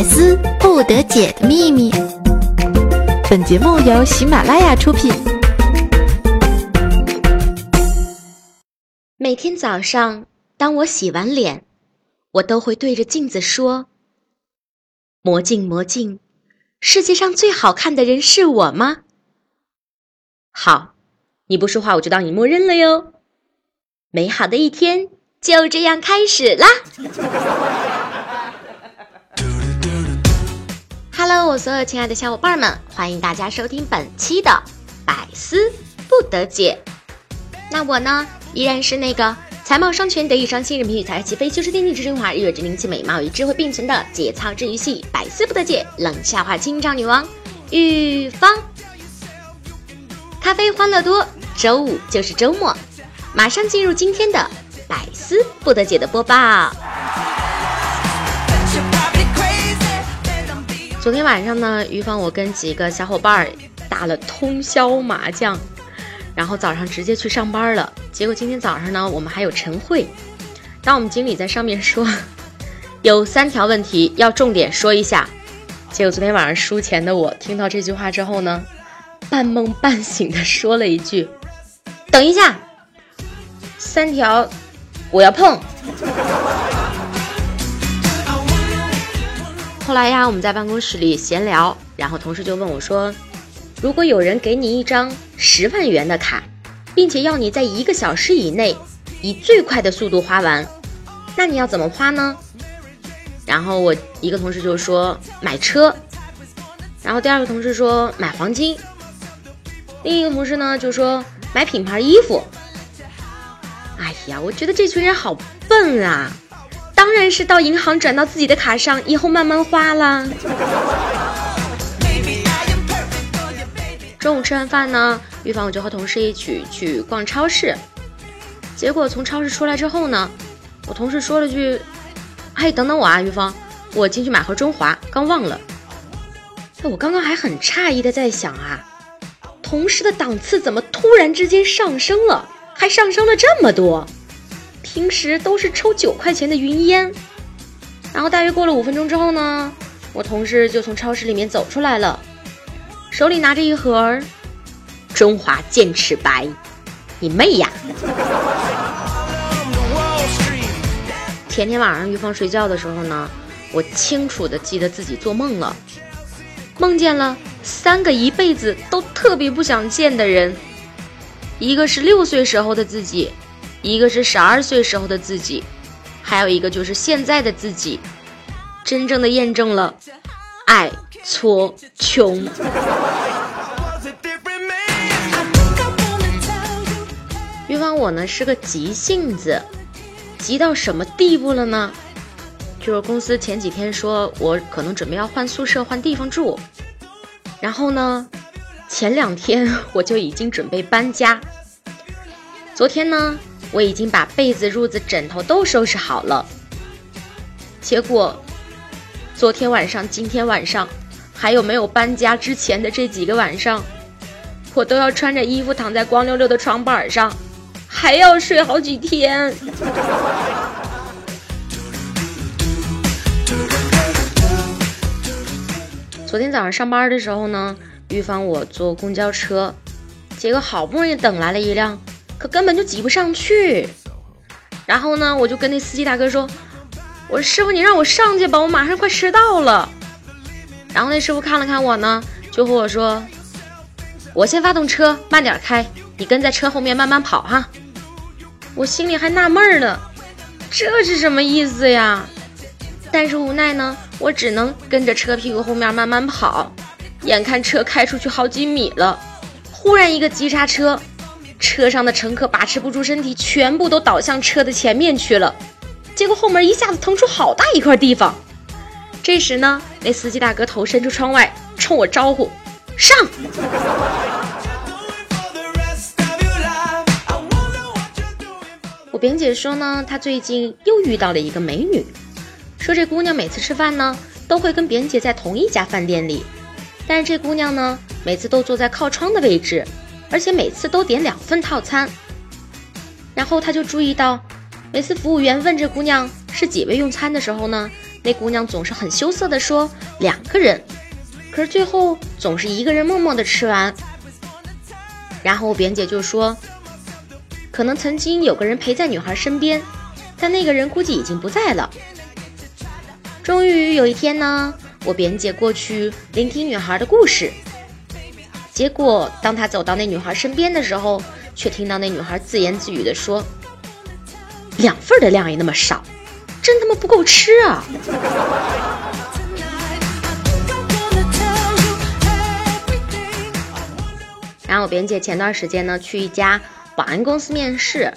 百思不得解的秘密。本节目由喜马拉雅出品。每天早上，当我洗完脸，我都会对着镜子说：“魔镜魔镜，世界上最好看的人是我吗？”好，你不说话，我就当你默认了哟。美好的一天就这样开始啦！Hello，我所有亲爱的小伙伴们，欢迎大家收听本期的百思不得解。那我呢，依然是那个才貌双全、德艺双馨、人品与才齐飞、修饰天地之精华、日月之灵气、美貌与智慧并存的节操治愈系百思不得解冷笑话清唱女王玉芳。咖啡欢乐多，周五就是周末。马上进入今天的百思不得解的播报。昨天晚上呢，于芳我跟几个小伙伴打了通宵麻将，然后早上直接去上班了。结果今天早上呢，我们还有晨会。当我们经理在上面说有三条问题要重点说一下，结果昨天晚上输钱的我听到这句话之后呢，半梦半醒的说了一句：“等一下。”三条，我要碰。后来呀，我们在办公室里闲聊，然后同事就问我说：“如果有人给你一张十万元的卡，并且要你在一个小时以内以最快的速度花完，那你要怎么花呢？”然后我一个同事就说：“买车。”然后第二个同事说：“买黄金。”另一个同事呢就说：“买品牌衣服。”哎呀，我觉得这群人好笨啊！当然是到银行转到自己的卡上，以后慢慢花啦。中午吃完饭呢，玉芳我就和同事一起去逛超市。结果从超市出来之后呢，我同事说了句：“哎，等等我啊，玉芳，我进去买盒中华，刚忘了。”我刚刚还很诧异的在想啊，同事的档次怎么突然之间上升了？还上升了这么多，平时都是抽九块钱的云烟。然后大约过了五分钟之后呢，我同事就从超市里面走出来了，手里拿着一盒中华剑齿白。你妹呀！前天晚上玉芳睡觉的时候呢，我清楚的记得自己做梦了，梦见了三个一辈子都特别不想见的人。一个是六岁时候的自己，一个是十二岁时候的自己，还有一个就是现在的自己，真正的验证了爱错穷。玉芳，我呢是个急性子，急到什么地步了呢？就是公司前几天说我可能准备要换宿舍换地方住，然后呢？前两天我就已经准备搬家。昨天呢，我已经把被子、褥子、枕头都收拾好了。结果，昨天晚上、今天晚上，还有没有搬家之前的这几个晚上，我都要穿着衣服躺在光溜溜的床板上，还要睡好几天。昨天早上上班的时候呢。预防我坐公交车，结果好不容易等来了一辆，可根本就挤不上去。然后呢，我就跟那司机大哥说：“我说师傅，你让我上去吧，我马上快迟到了。”然后那师傅看了看我呢，就和我说：“我先发动车，慢点开，你跟在车后面慢慢跑哈。”我心里还纳闷呢，这是什么意思呀？但是无奈呢，我只能跟着车屁股后面慢慢跑。眼看车开出去好几米了，忽然一个急刹车，车上的乘客把持不住身体，全部都倒向车的前面去了。结果后门一下子腾出好大一块地方。这时呢，那司机大哥头伸出窗外，冲我招呼：“上！”我表姐说呢，她最近又遇到了一个美女，说这姑娘每次吃饭呢，都会跟别人姐在同一家饭店里。但是这姑娘呢，每次都坐在靠窗的位置，而且每次都点两份套餐。然后他就注意到，每次服务员问这姑娘是几位用餐的时候呢，那姑娘总是很羞涩的说两个人，可是最后总是一个人默默的吃完。然后我扁姐就说，可能曾经有个人陪在女孩身边，但那个人估计已经不在了。终于有一天呢，我扁姐过去聆听女孩的故事，结果当他走到那女孩身边的时候，却听到那女孩自言自语的说：“两份的量也那么少。”真他妈不够吃啊！然后我边姐前段时间呢去一家保安公司面试，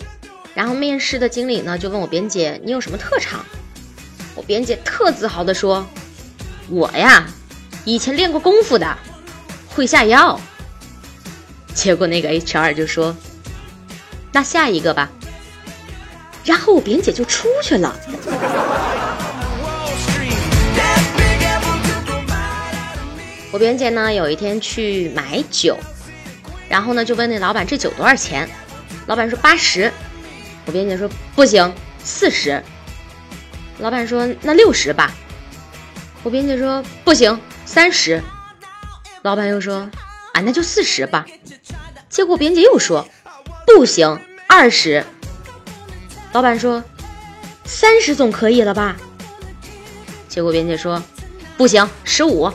然后面试的经理呢就问我边姐你有什么特长？我边姐特自豪的说：“我呀，以前练过功夫的，会下药。”结果那个 HR 就说：“那下一个吧。”然后我扁姐就出去了。我表姐呢，有一天去买酒，然后呢就问那老板这酒多少钱？老板说八十。我表姐说不行，四十。老板说那六十吧。我表姐说不行，三十。老板又说啊那就四十吧。结果扁姐又说不行，二十。老板说：“三十总可以了吧？”结果编姐说：“不行，十五。”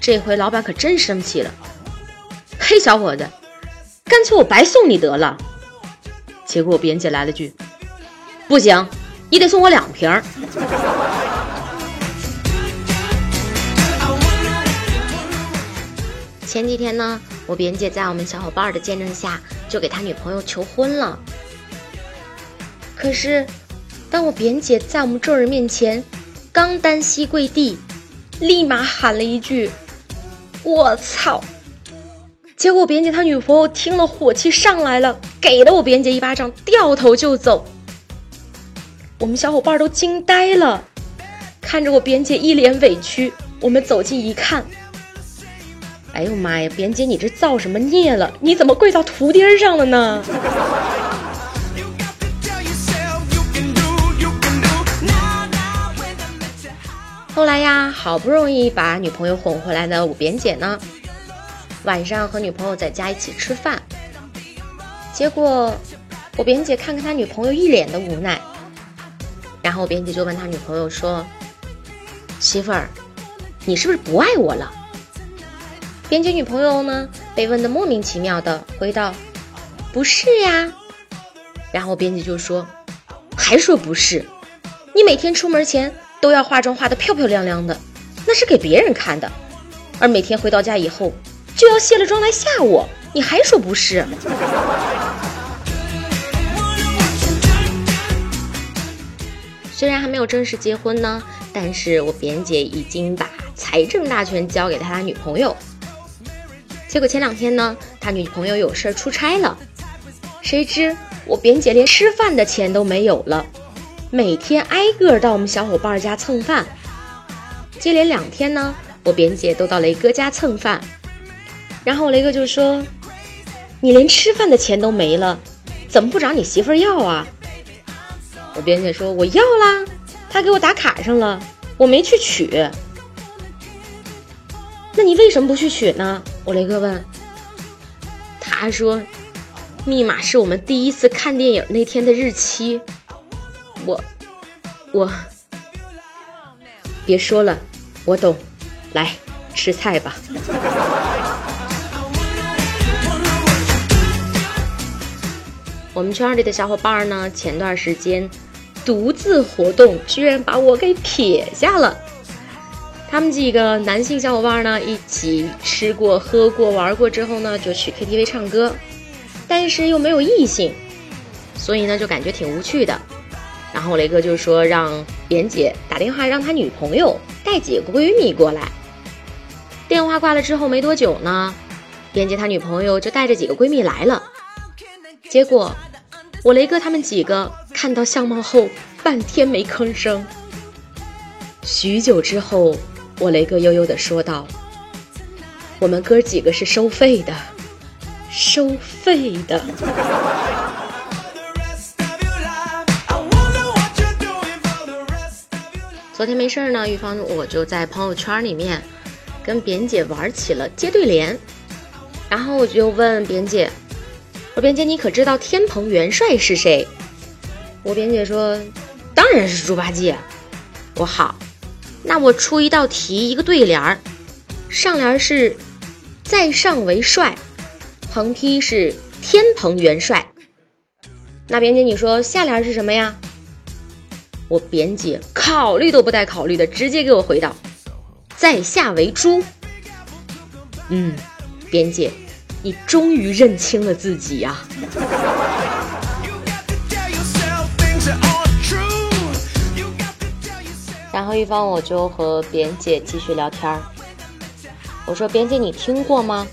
这回老板可真生气了：“嘿，小伙子，干脆我白送你得了。”结果编姐来了句：“不行，你得送我两瓶。”前几天呢，我编姐在我们小伙伴的见证下，就给他女朋友求婚了。可是，当我扁姐在我们众人面前刚单膝跪地，立马喊了一句“我操”，结果扁姐他女朋友听了火气上来了，给了我扁姐一巴掌，掉头就走。我们小伙伴都惊呆了，看着我扁姐一脸委屈。我们走近一看，哎呦妈呀，扁姐你这造什么孽了？你怎么跪到图钉上了呢？后来呀，好不容易把女朋友哄回来的我扁姐呢，晚上和女朋友在家一起吃饭，结果我扁姐看看他女朋友一脸的无奈，然后我扁姐就问他女朋友说：“媳妇儿，你是不是不爱我了？”编辑女朋友呢被问的莫名其妙的回道：“不是呀。”然后编辑就说：“还说不是？你每天出门前。”都要化妆化的漂漂亮亮的，那是给别人看的，而每天回到家以后就要卸了妆来吓我，你还说不是？虽然还没有正式结婚呢，但是我编姐已经把财政大权交给他他女朋友。结果前两天呢，他女朋友有事儿出差了，谁知我扁姐连吃饭的钱都没有了。每天挨个到我们小伙伴家蹭饭，接连两天呢，我扁姐都到雷哥家蹭饭，然后雷哥就说：“你连吃饭的钱都没了，怎么不找你媳妇要啊？”我扁姐说：“我要啦，他给我打卡上了，我没去取。”那你为什么不去取呢？我雷哥问。他说：“密码是我们第一次看电影那天的日期。”我，我，别说了，我懂，来吃菜吧。我们圈里的小伙伴呢，前段时间独自活动，居然把我给撇下了。他们几个男性小伙伴呢，一起吃过、喝过、玩过之后呢，就去 KTV 唱歌，但是又没有异性，所以呢，就感觉挺无趣的。然后雷哥就说让扁姐打电话让他女朋友带几个闺蜜过来。电话挂了之后没多久呢，扁姐他女朋友就带着几个闺蜜来了。结果我雷哥他们几个看到相貌后半天没吭声。许久之后，我雷哥悠悠的说道：“我们哥几个是收费的，收费的。”昨天没事儿呢，玉芳我就在朋友圈里面跟扁姐玩起了接对联，然后我就问扁姐，我说扁姐你可知道天蓬元帅是谁？我扁姐说当然是猪八戒。我好，那我出一道题，一个对联儿，上联是在上为帅，横批是天蓬元帅。那扁姐你说下联是什么呀？我扁姐考虑都不带考虑的，直接给我回到：“在下为猪。”嗯，扁姐，你终于认清了自己呀。然后一方我就和扁姐继续聊天儿。我说：“扁姐，你听过吗？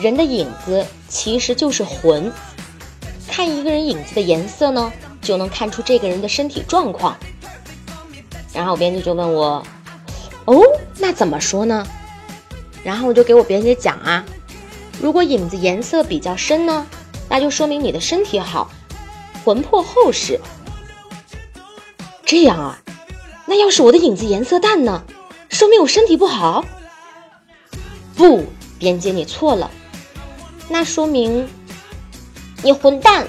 人的影子其实就是魂。看一个人影子的颜色呢？”就能看出这个人的身体状况。然后我编辑就问我：“哦，那怎么说呢？”然后我就给我编辑讲啊：“如果影子颜色比较深呢，那就说明你的身体好，魂魄厚实。这样啊，那要是我的影子颜色淡呢，说明我身体不好。不，编辑你错了，那说明你混蛋。”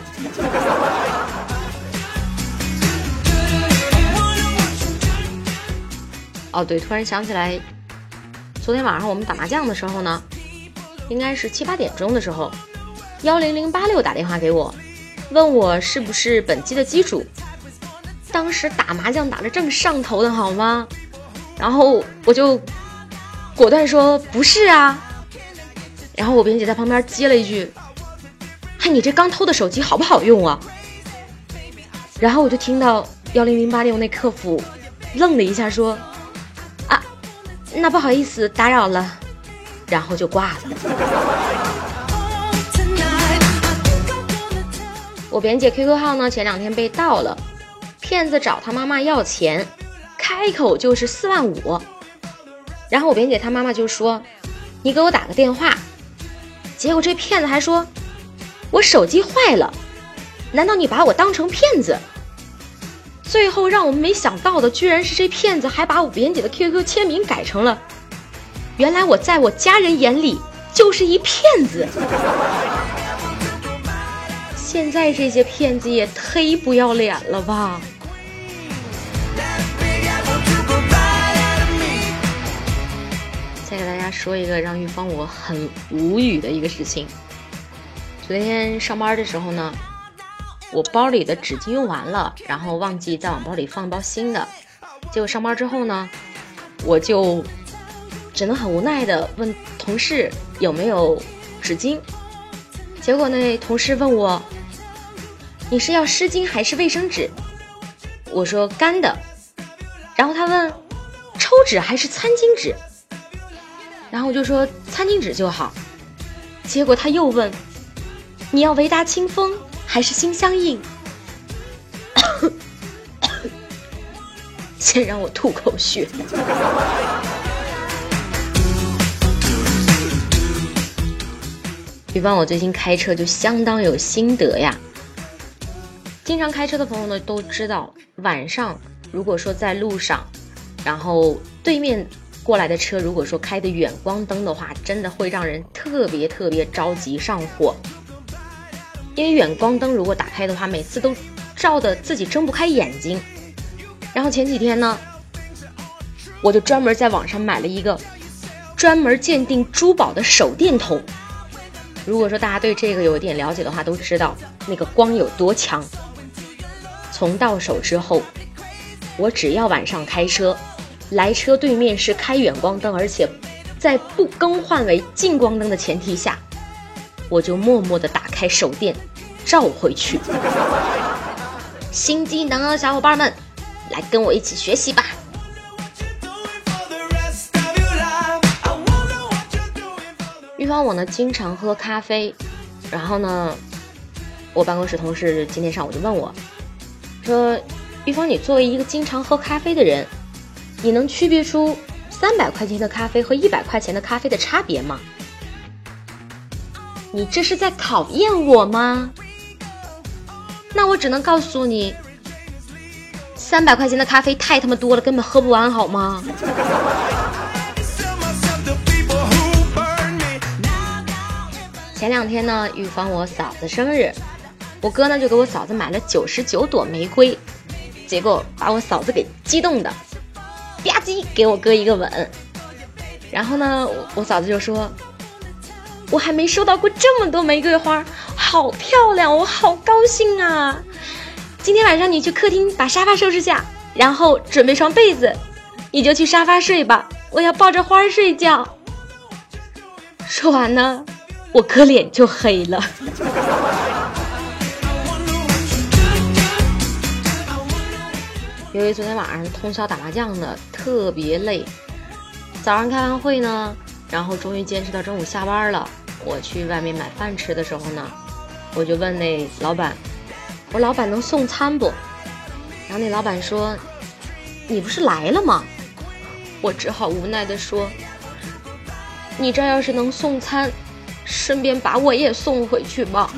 哦，对，突然想起来，昨天晚上我们打麻将的时候呢，应该是七八点钟的时候，幺零零八六打电话给我，问我是不是本机的机主。当时打麻将打的正上头的好吗？然后我就果断说不是啊。然后我编辑在旁边接了一句：“嗨，你这刚偷的手机好不好用啊？”然后我就听到幺零零八六那客服愣了一下，说。啊那不好意思打扰了，然后就挂了。我扁姐 QQ 号呢，前两天被盗了，骗子找他妈妈要钱，开口就是四万五。然后我扁姐她妈妈就说：“你给我打个电话。”结果这骗子还说：“我手机坏了，难道你把我当成骗子？”最后让我们没想到的，居然是这骗子还把我扁姐的 QQ 签名改成了。原来我在我家人眼里就是一骗子。现在这些骗子也忒不要脸了吧！再给大家说一个让玉芳我很无语的一个事情。昨天上班的时候呢。我包里的纸巾用完了，然后忘记再往包里放一包新的。结果上班之后呢，我就只能很无奈的问同事有没有纸巾。结果那同事问我：“你是要湿巾还是卫生纸？”我说：“干的。”然后他问：“抽纸还是餐巾纸？”然后我就说：“餐巾纸就好。”结果他又问：“你要维达清风？”还是心相印，先让我吐口血。比方我最近开车就相当有心得呀。经常开车的朋友呢都知道，晚上如果说在路上，然后对面过来的车如果说开的远光灯的话，真的会让人特别特别着急上火。因为远光灯如果打开的话，每次都照的自己睁不开眼睛。然后前几天呢，我就专门在网上买了一个专门鉴定珠宝的手电筒。如果说大家对这个有点了解的话，都知道那个光有多强。从到手之后，我只要晚上开车，来车对面是开远光灯，而且在不更换为近光灯的前提下。我就默默地打开手电，照回去。新技能，小伙伴们，来跟我一起学习吧。玉芳，我呢经常喝咖啡，然后呢，我办公室同事今天上午就问我，说：“玉芳，你作为一个经常喝咖啡的人，你能区别出三百块钱的咖啡和一百块钱的咖啡的差别吗？”你这是在考验我吗？那我只能告诉你，三百块钱的咖啡太他妈多了，根本喝不完，好吗？前两天呢，预防我嫂子生日，我哥呢就给我嫂子买了九十九朵玫瑰，结果把我嫂子给激动的，吧唧给我哥一个吻。然后呢，我嫂子就说：“我还没收到过这么多玫瑰花，好漂亮，我好高兴啊！今天晚上你去客厅把沙发收拾下，然后准备床被子，你就去沙发睡吧，我要抱着花睡觉。”说完呢，我哥脸就黑了。由于昨天晚上通宵打麻将的，特别累。早上开完会呢，然后终于坚持到中午下班了。我去外面买饭吃的时候呢，我就问那老板：“我说老板能送餐不？”然后那老板说：“你不是来了吗？”我只好无奈的说：“你这要是能送餐，顺便把我也送回去吧。”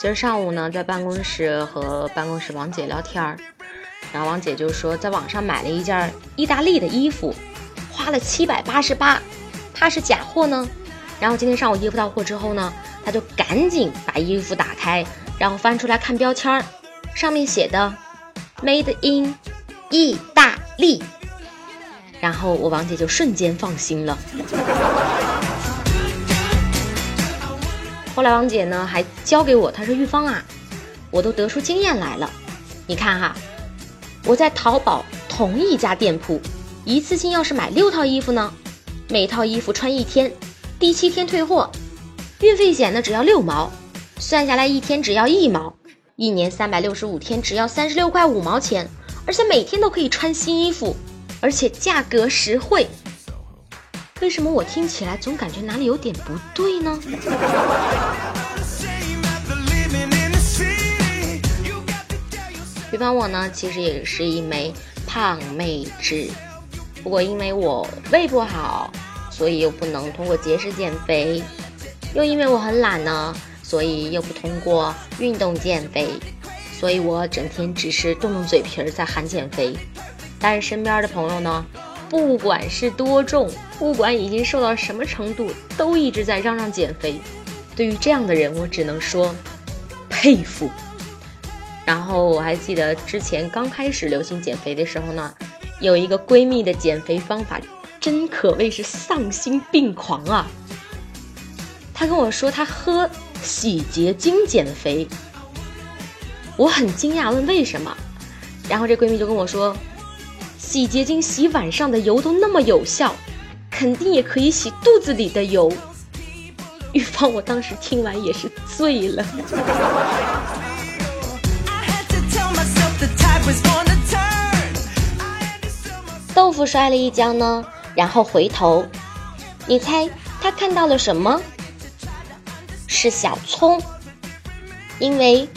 今儿上午呢，在办公室和办公室王姐聊天儿，然后王姐就说在网上买了一件意大利的衣服，花了七百八十八，怕是假货呢。然后今天上午衣服到货之后呢，她就赶紧把衣服打开，然后翻出来看标签儿，上面写的 “Made in 意大利”，然后我王姐就瞬间放心了。后来王姐呢还教给我，她说：“玉芳啊，我都得出经验来了。你看哈，我在淘宝同一家店铺，一次性要是买六套衣服呢，每套衣服穿一天，第七天退货，运费险呢只要六毛，算下来一天只要一毛，一年三百六十五天只要三十六块五毛钱，而且每天都可以穿新衣服，而且价格实惠。”为什么我听起来总感觉哪里有点不对呢？比方我呢，其实也是一枚胖妹纸，不过因为我胃不好，所以又不能通过节食减肥，又因为我很懒呢，所以又不通过运动减肥，所以我整天只是动动嘴皮儿在喊减肥，但是身边的朋友呢？不管是多重，不管已经瘦到什么程度，都一直在嚷嚷减肥。对于这样的人，我只能说佩服。然后我还记得之前刚开始流行减肥的时候呢，有一个闺蜜的减肥方法，真可谓是丧心病狂啊！她跟我说她喝洗洁精减肥，我很惊讶，问为什么，然后这闺蜜就跟我说。洗洁精洗碗上的油都那么有效，肯定也可以洗肚子里的油。玉芳，我当时听完也是醉了。豆腐摔了一跤呢，然后回头，你猜他看到了什么？是小葱，因为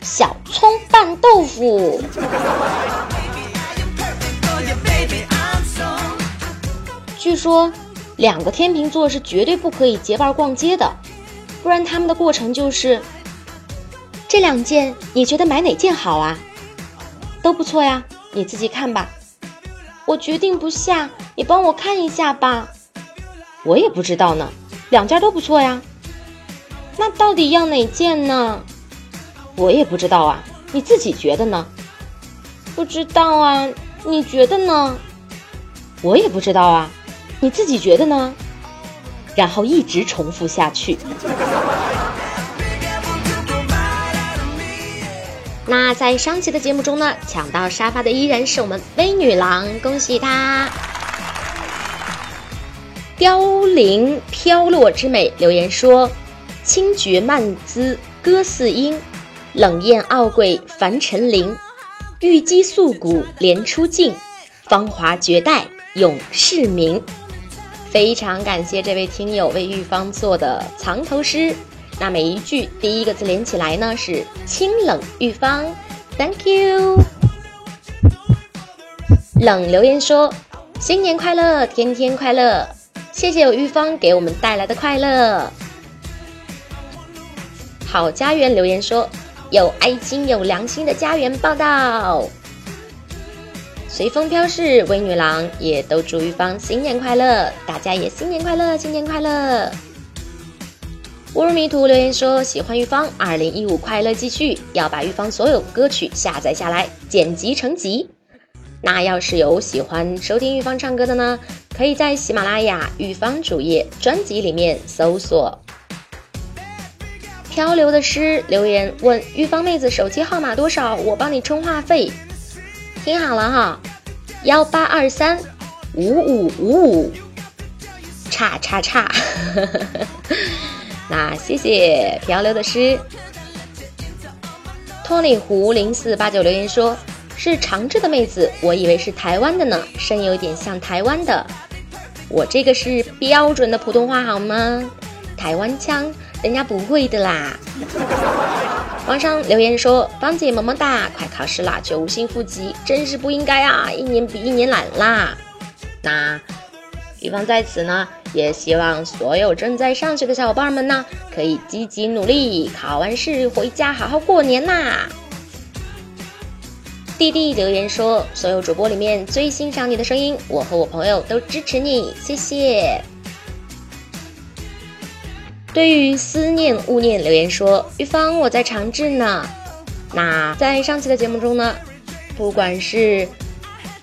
小葱拌豆腐。据说，两个天秤座是绝对不可以结伴逛街的，不然他们的过程就是：这两件你觉得买哪件好啊？都不错呀，你自己看吧。我决定不下，你帮我看一下吧。我也不知道呢，两件都不错呀。那到底要哪件呢？我也不知道啊，你自己觉得呢？不知道啊，你觉得呢？我也不知道啊。你自己觉得呢？然后一直重复下去。那在上期的节目中呢，抢到沙发的依然是我们微女郎，恭喜她！凋零飘落之美留言说：“清绝曼姿歌似莺，冷艳傲贵凡尘灵，玉肌素骨莲出镜，芳华绝代永世名。”非常感谢这位听友为玉芳做的藏头诗，那每一句第一个字连起来呢是清冷玉芳，Thank you。冷留言说新年快乐，天天快乐，谢谢有玉芳给我们带来的快乐。好家园留言说：“有爱心、有良心的家园报道。”随风飘逝，微女郎也都祝玉芳新年快乐，大家也新年快乐，新年快乐。乌鲁迷途留言说：“喜欢玉芳，二零一五快乐继续，要把玉芳所有歌曲下载下来，剪辑成集。那要是有喜欢收听玉芳唱歌的呢，可以在喜马拉雅玉芳主页专辑里面搜索。”漂流的诗留言问玉芳妹子手机号码多少，我帮你充话费。听好了哈，幺八二三五五五五，叉叉叉。那谢谢漂流的诗。托里湖零四八九留言说，是长治的妹子，我以为是台湾的呢，声音有点像台湾的。我这个是标准的普通话好吗？台湾腔人家不会的啦。网上留言说：“芳姐么么哒，快考试啦，却无心复习，真是不应该啊！一年比一年懒啦。”那玉芳在此呢，也希望所有正在上学的小伙伴们呢，可以积极努力，考完试回家好好过年啦。弟弟留言说：“所有主播里面最欣赏你的声音，我和我朋友都支持你，谢谢。”对于思念勿念留言说，玉芳我在长治呢。那在上期的节目中呢，不管是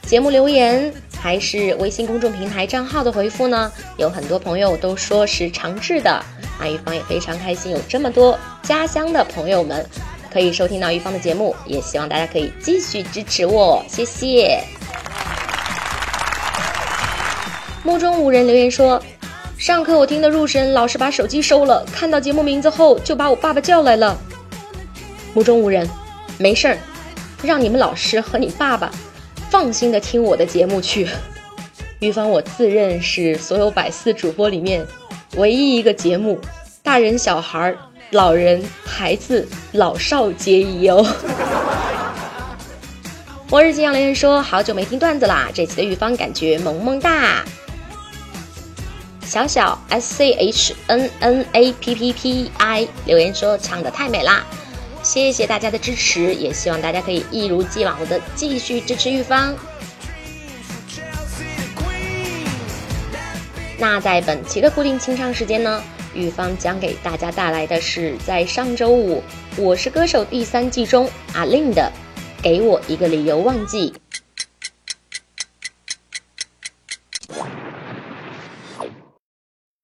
节目留言还是微信公众平台账号的回复呢，有很多朋友都说是长治的。那玉芳也非常开心，有这么多家乡的朋友们可以收听到玉芳的节目，也希望大家可以继续支持我，谢谢。目中无人留言说。上课我听得入神，老师把手机收了。看到节目名字后，就把我爸爸叫来了。目中无人，没事儿，让你们老师和你爸爸放心的听我的节目去。玉芳，我自认是所有百思主播里面唯一一个节目，大人、小孩、老人、孩子、老少皆宜哦。末日金阳留言说：好久没听段子啦，这期的玉芳感觉萌萌哒。小小 S C H N N A P P P I 留言说唱的太美啦，谢谢大家的支持，也希望大家可以一如既往的继续支持玉芳。那在本期的固定清唱时间呢，玉芳将给大家带来的是在上周五《我是歌手》第三季中阿令的《给我一个理由忘记》。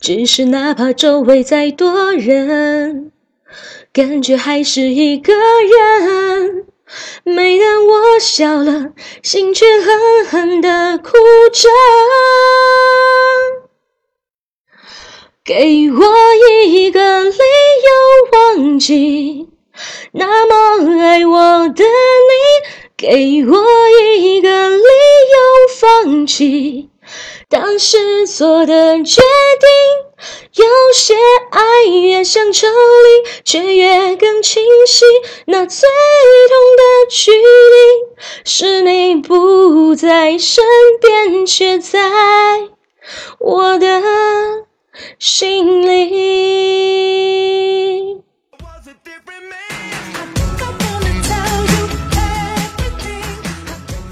只是哪怕周围再多人，感觉还是一个人。每当我笑了，心却狠狠地哭着。给我一个理由忘记那么爱我的你，给我一个理由放弃。当时做的决定，有些爱越想抽离，却越更清晰。那最痛的距离，是你不在身边，却在我的心里。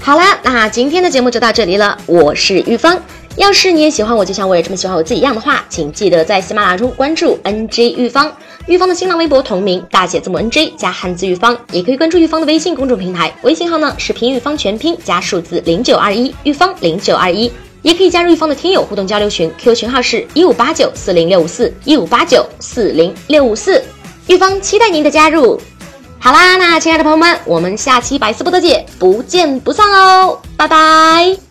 好啦，那今天的节目就到这里了，我是玉芳。要是你也喜欢我，就像我也这么喜欢我自己一样的话，请记得在喜马拉雅中关注 NJ 玉芳，玉芳的新浪微博同名大写字母 NJ 加汉字玉芳，也可以关注玉芳的微信公众平台，微信号呢是平玉芳全拼加数字零九二一，玉芳零九二一，也可以加入玉芳的听友互动交流群，Q 群号是一五八九四零六五四一五八九四零六五四，玉芳期待您的加入。好啦，那亲爱的朋友们，我们下期百思不得解不见不散哦，拜拜。